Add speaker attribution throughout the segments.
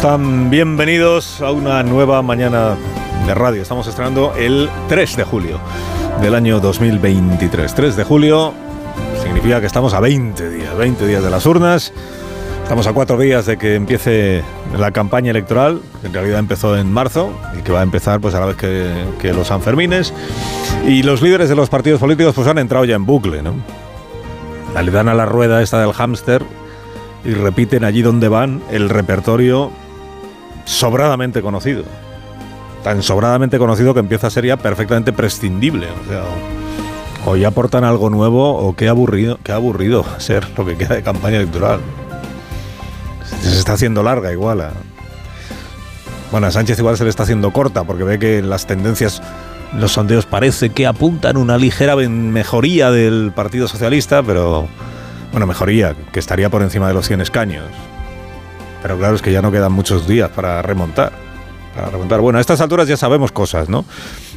Speaker 1: Están? Bienvenidos a una nueva mañana de radio. Estamos estrenando el 3 de julio del año 2023. 3 de julio significa que estamos a 20 días, 20 días de las urnas. Estamos a cuatro días de que empiece la campaña electoral, que en realidad empezó en marzo y que va a empezar pues a la vez que, que los Sanfermines. Y los líderes de los partidos políticos pues han entrado ya en bucle, ¿no? Le dan a la rueda esta del hámster y repiten allí donde van el repertorio sobradamente conocido. Tan sobradamente conocido que empieza a ser ya perfectamente prescindible. O sea, o ya aportan algo nuevo o qué aburrido, qué aburrido ser lo que queda de campaña electoral. Se está haciendo larga igual. Bueno, a Sánchez igual se le está haciendo corta porque ve que las tendencias, los sondeos parece que apuntan una ligera mejoría del Partido Socialista, pero bueno, mejoría, que estaría por encima de los 100 escaños. Pero claro, es que ya no quedan muchos días para remontar. Para remontar. Bueno, a estas alturas ya sabemos cosas, ¿no?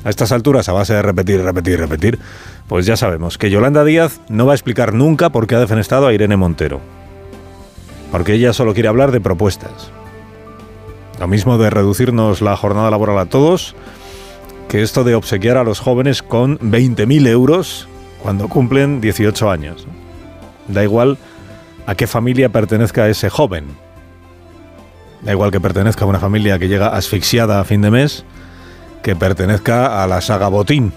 Speaker 1: A estas alturas, a base de repetir, repetir, repetir, pues ya sabemos que Yolanda Díaz no va a explicar nunca por qué ha defenestrado a Irene Montero. Porque ella solo quiere hablar de propuestas. Lo mismo de reducirnos la jornada laboral a todos, que esto de obsequiar a los jóvenes con 20.000 euros cuando cumplen 18 años. Da igual a qué familia pertenezca ese joven. Da igual que pertenezca a una familia que llega asfixiada a fin de mes, que pertenezca a la saga Botín.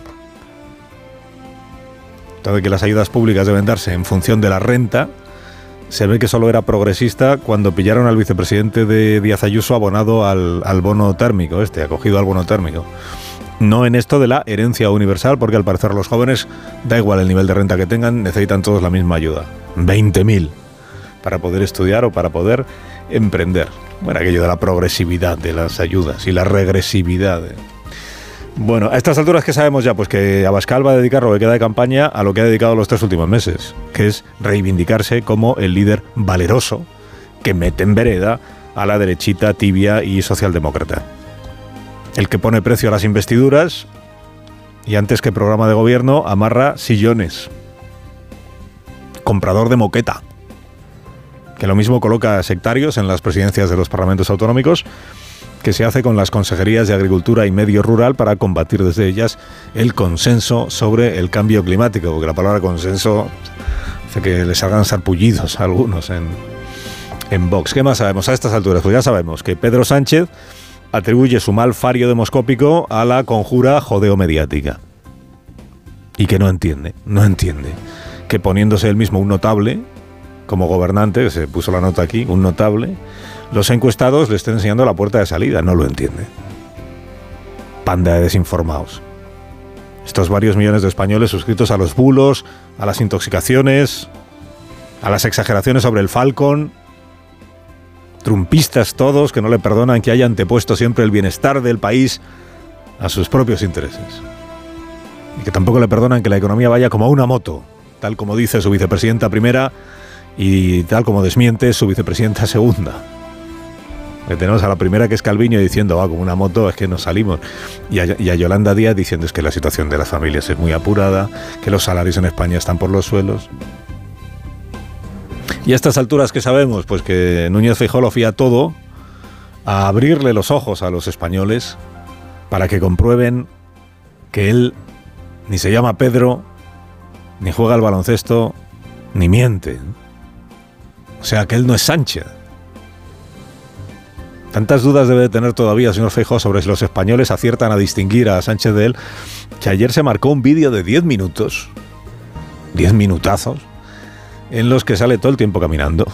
Speaker 1: De que las ayudas públicas deben darse en función de la renta, se ve que solo era progresista cuando pillaron al vicepresidente de Díaz Ayuso abonado al, al bono térmico, este, acogido al bono térmico. No en esto de la herencia universal, porque al parecer los jóvenes, da igual el nivel de renta que tengan, necesitan todos la misma ayuda. 20.000 para poder estudiar o para poder emprender. Bueno, aquello de la progresividad de las ayudas y la regresividad. de- Bueno, a estas alturas que sabemos ya, pues que Abascal va a dedicar lo que queda de campaña a lo que ha dedicado los tres últimos meses, que es reivindicarse como el líder valeroso que mete en vereda a la derechita tibia y socialdemócrata. El que pone precio a las investiduras y antes que programa de gobierno amarra sillones. Comprador de moqueta. Que lo mismo coloca sectarios en las presidencias de los parlamentos autonómicos que se hace con las consejerías de Agricultura y Medio Rural para combatir desde ellas el consenso sobre el cambio climático, porque la palabra consenso hace que les salgan sarpullidos a algunos en, en Vox. ¿Qué más sabemos a estas alturas? Pues ya sabemos que Pedro Sánchez atribuye su mal fario demoscópico a la conjura jodeo-mediática. Y que no entiende, no entiende que poniéndose él mismo un notable como gobernante, se puso la nota aquí, un notable, los encuestados le estén enseñando la puerta de salida. No lo entiende. Panda de desinformados. Estos varios millones de españoles suscritos a los bulos, a las intoxicaciones, a las exageraciones sobre el Falcon, trumpistas todos que no le perdonan que haya antepuesto siempre el bienestar del país a sus propios intereses. Y que tampoco le perdonan que la economía vaya como una moto, tal como dice su vicepresidenta primera y tal como desmiente su vicepresidenta segunda. Tenemos a la primera que es Calviño diciendo, va como una moto, es que nos salimos. Y a, y a Yolanda Díaz diciendo es que la situación de las familias es muy apurada, que los salarios en España están por los suelos. Y a estas alturas que sabemos, pues que Núñez Feijóo lo fía todo a abrirle los ojos a los españoles para que comprueben que él ni se llama Pedro, ni juega al baloncesto, ni miente. Sea, que él no es Sánchez. Tantas dudas debe de tener todavía el señor Feijóo sobre si los españoles aciertan a distinguir a Sánchez de él, que ayer se marcó un vídeo de 10 minutos, 10 minutazos, en los que sale todo el tiempo caminando.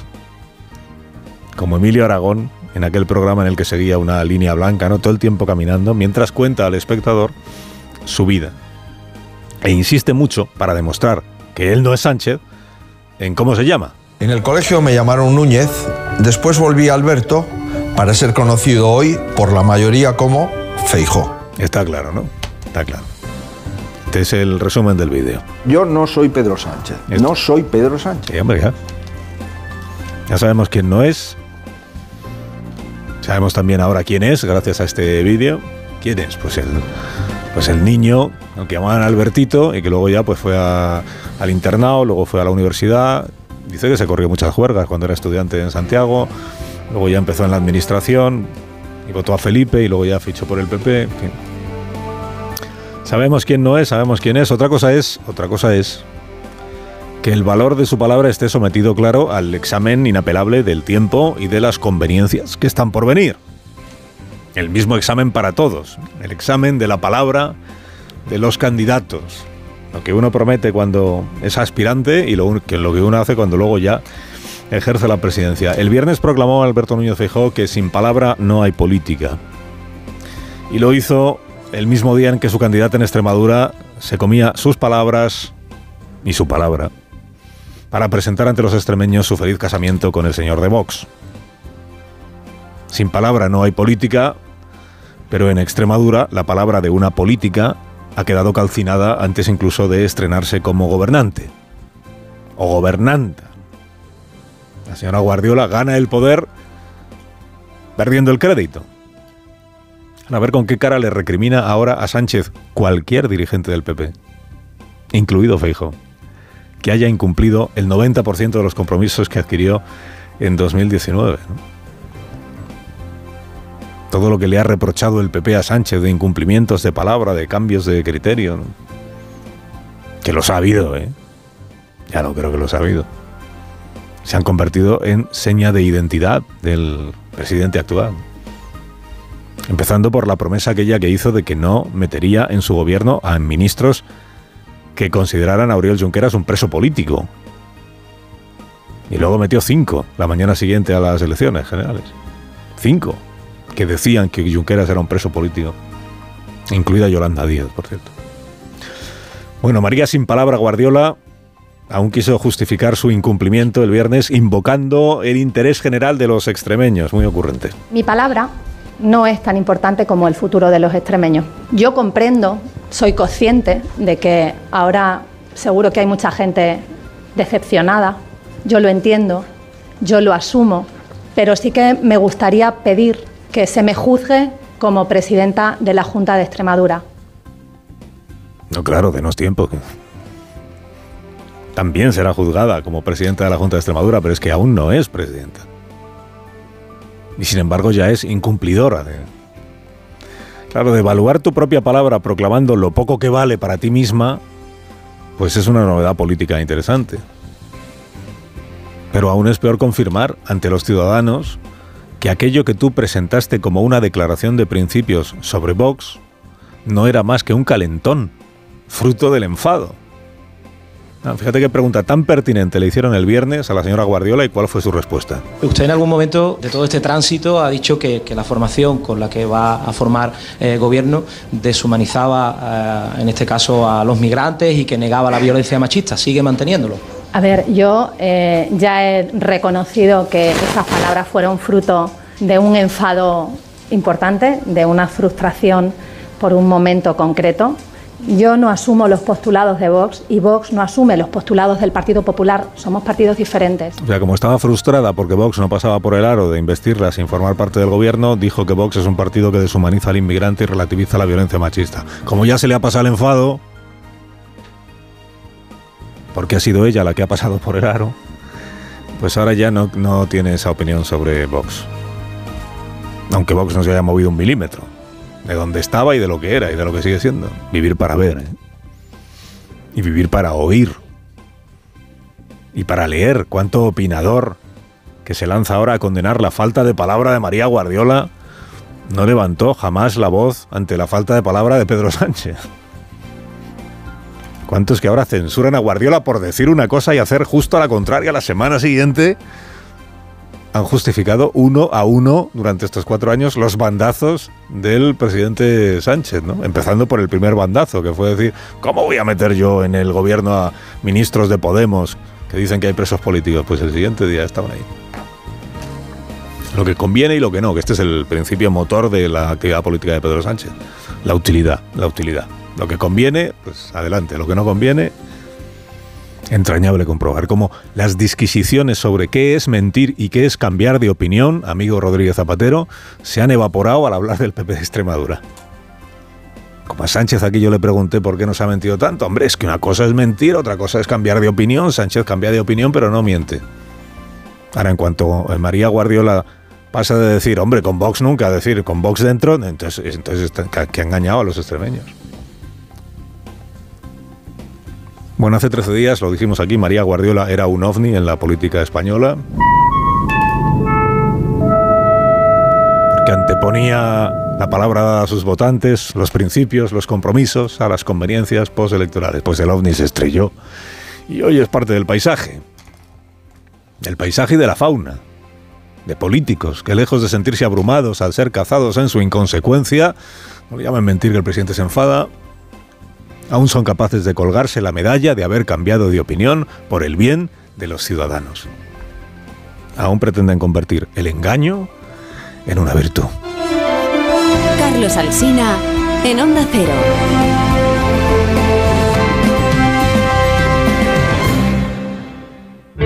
Speaker 1: Como Emilio Aragón, en aquel programa en el que seguía una línea blanca, ¿no? Todo el tiempo caminando, mientras cuenta al espectador su vida. E insiste mucho, para demostrar que él no es Sánchez, en cómo se llama.
Speaker 2: En el colegio me llamaron Núñez, después volví a Alberto, para ser conocido hoy por la mayoría como Feijó.
Speaker 1: Está claro, ¿no? Está claro. Este es el resumen del vídeo.
Speaker 3: Yo no soy Pedro Sánchez.
Speaker 1: Esto.
Speaker 3: No soy Pedro Sánchez.
Speaker 1: Sí, hombre, ya. Ya sabemos quién no es. Sabemos también ahora quién es, gracias a este vídeo. ¿Quién es? Pues el, pues el niño, al que llamaban Albertito, y que luego ya pues fue a- al internado, luego fue a la universidad. Dice que se corrió muchas juergas cuando era estudiante en Santiago. Luego ya empezó en la administración y votó a Felipe y luego ya fichó por el PP. Sabemos quién no es, sabemos quién es. Otra cosa es, otra cosa es que el valor de su palabra esté sometido, claro, al examen inapelable del tiempo y de las conveniencias que están por venir. El mismo examen para todos, el examen de la palabra de los candidatos. Lo que uno promete cuando es aspirante y lo, que lo que uno hace cuando luego ya ejerce la presidencia. El viernes proclamó Alberto Núñez Feijóo que sin palabra no hay política. Y lo hizo el mismo día en que su candidata en Extremadura se comía sus palabras y su palabra para presentar ante los extremeños su feliz casamiento con el señor de Vox. Sin palabra no hay política, pero en Extremadura la palabra de una política ha quedado calcinada antes incluso de estrenarse como gobernante o gobernanta. La señora Guardiola gana el poder perdiendo el crédito. A ver con qué cara le recrimina ahora a Sánchez cualquier dirigente del PP, incluido Feijóo que haya incumplido el 90% de los compromisos que adquirió en 2019. ¿no? Todo lo que le ha reprochado el PP a Sánchez de incumplimientos de palabra, de cambios de criterio, ¿no? que los ha habido, ¿eh? ya lo creo que los ha habido, se han convertido en seña de identidad del presidente actual. Empezando por la promesa aquella que hizo de que no metería en su gobierno a ministros que consideraran a Oriol Junqueras un preso político. Y luego metió cinco la mañana siguiente a las elecciones generales. Cinco que decían que Junqueras era un preso político. Incluida Yolanda Díaz, por cierto. Bueno, María sin palabra Guardiola aún quiso justificar su incumplimiento el viernes invocando el interés general de los extremeños. Muy ocurrente.
Speaker 4: Mi palabra no es tan importante como el futuro de los extremeños. Yo comprendo, soy consciente de que ahora seguro que hay mucha gente decepcionada, yo lo entiendo, yo lo asumo, pero sí que me gustaría pedir que se me juzgue como presidenta de la Junta de Extremadura.
Speaker 1: No, claro, denos tiempo. También será juzgada como presidenta de la Junta de Extremadura, pero es que aún no es presidenta. Y sin embargo ya es incumplidora. De... Claro, de tu propia palabra proclamando lo poco que vale para ti misma, pues es una novedad política interesante. Pero aún es peor confirmar ante los ciudadanos que aquello que tú presentaste como una declaración de principios sobre Vox no era más que un calentón, fruto del enfado. Ah, fíjate qué pregunta tan pertinente le hicieron el viernes a la señora Guardiola y cuál fue su respuesta.
Speaker 5: Usted en algún momento de todo este tránsito ha dicho que, la formación con la que va a formar eh, gobierno deshumanizaba, eh, en este caso, a los migrantes y que negaba la violencia machista. ¿Sigue manteniéndolo?
Speaker 4: A ver, yo eh, ya he reconocido que esas palabras fueron fruto de un enfado importante, de una frustración por un momento concreto. Yo no asumo los postulados de Vox y Vox no asume los postulados del Partido Popular. Somos partidos diferentes.
Speaker 1: O sea, como estaba frustrada porque Vox no pasaba por el aro de investirla sin formar parte del gobierno, dijo que Vox es un partido que deshumaniza al inmigrante y relativiza la violencia machista. Como ya se le ha pasado el enfado, porque ha sido ella la que ha pasado por el aro, pues ahora ya no, tiene esa opinión sobre Vox. Aunque Vox no se haya movido un milímetro de dónde estaba y de lo que era y de lo que sigue siendo. Vivir para ver ¿eh? y vivir para oír y para leer. Cuánto opinador que se lanza ahora a condenar la falta de palabra de María Guardiola no levantó jamás la voz ante la falta de palabra de Pedro Sánchez. ¿Cuántos que ahora censuran a Guardiola por decir una cosa y hacer justo a la contraria la semana siguiente? Han justificado uno a uno durante estos cuatro años los bandazos del presidente Sánchez, ¿no? Empezando por el primer bandazo, que fue decir, ¿cómo voy a meter yo en el gobierno a ministros de Podemos que dicen que hay presos políticos? Pues el siguiente día estaban ahí. Lo que conviene y lo que no, que este es el principio motor de la actividad política de Pedro Sánchez. La utilidad, la utilidad. Lo que conviene, pues adelante. Lo que no conviene, entrañable comprobar cómo las disquisiciones sobre qué es mentir y qué es cambiar de opinión, amigo Rodríguez Zapatero, se han evaporado al hablar del PP de Extremadura. Como a Sánchez aquí yo le pregunté por qué no se ha mentido tanto. Hombre, es que una cosa es mentir, otra cosa es cambiar de opinión. Sánchez cambia de opinión, pero no miente. Ahora, en cuanto María Guardiola pasa de decir, hombre, con Vox nunca, a decir, con Vox dentro, entonces, entonces que ha engañado a los extremeños. Bueno, hace 13 días, lo dijimos aquí, María Guardiola era un ovni en la política española. Porque anteponía la palabra a sus votantes, los principios, los compromisos, a las conveniencias postelectorales. Pues el ovni se estrelló y hoy es parte del paisaje. Del paisaje y de la fauna. De políticos que lejos de sentirse abrumados al ser cazados en su inconsecuencia, no le llamen mentir que el presidente se enfada, aún son capaces de colgarse la medalla de haber cambiado de opinión por el bien de los ciudadanos. Aún pretenden convertir el engaño en una virtud.
Speaker 6: Carlos Alsina en Onda Cero.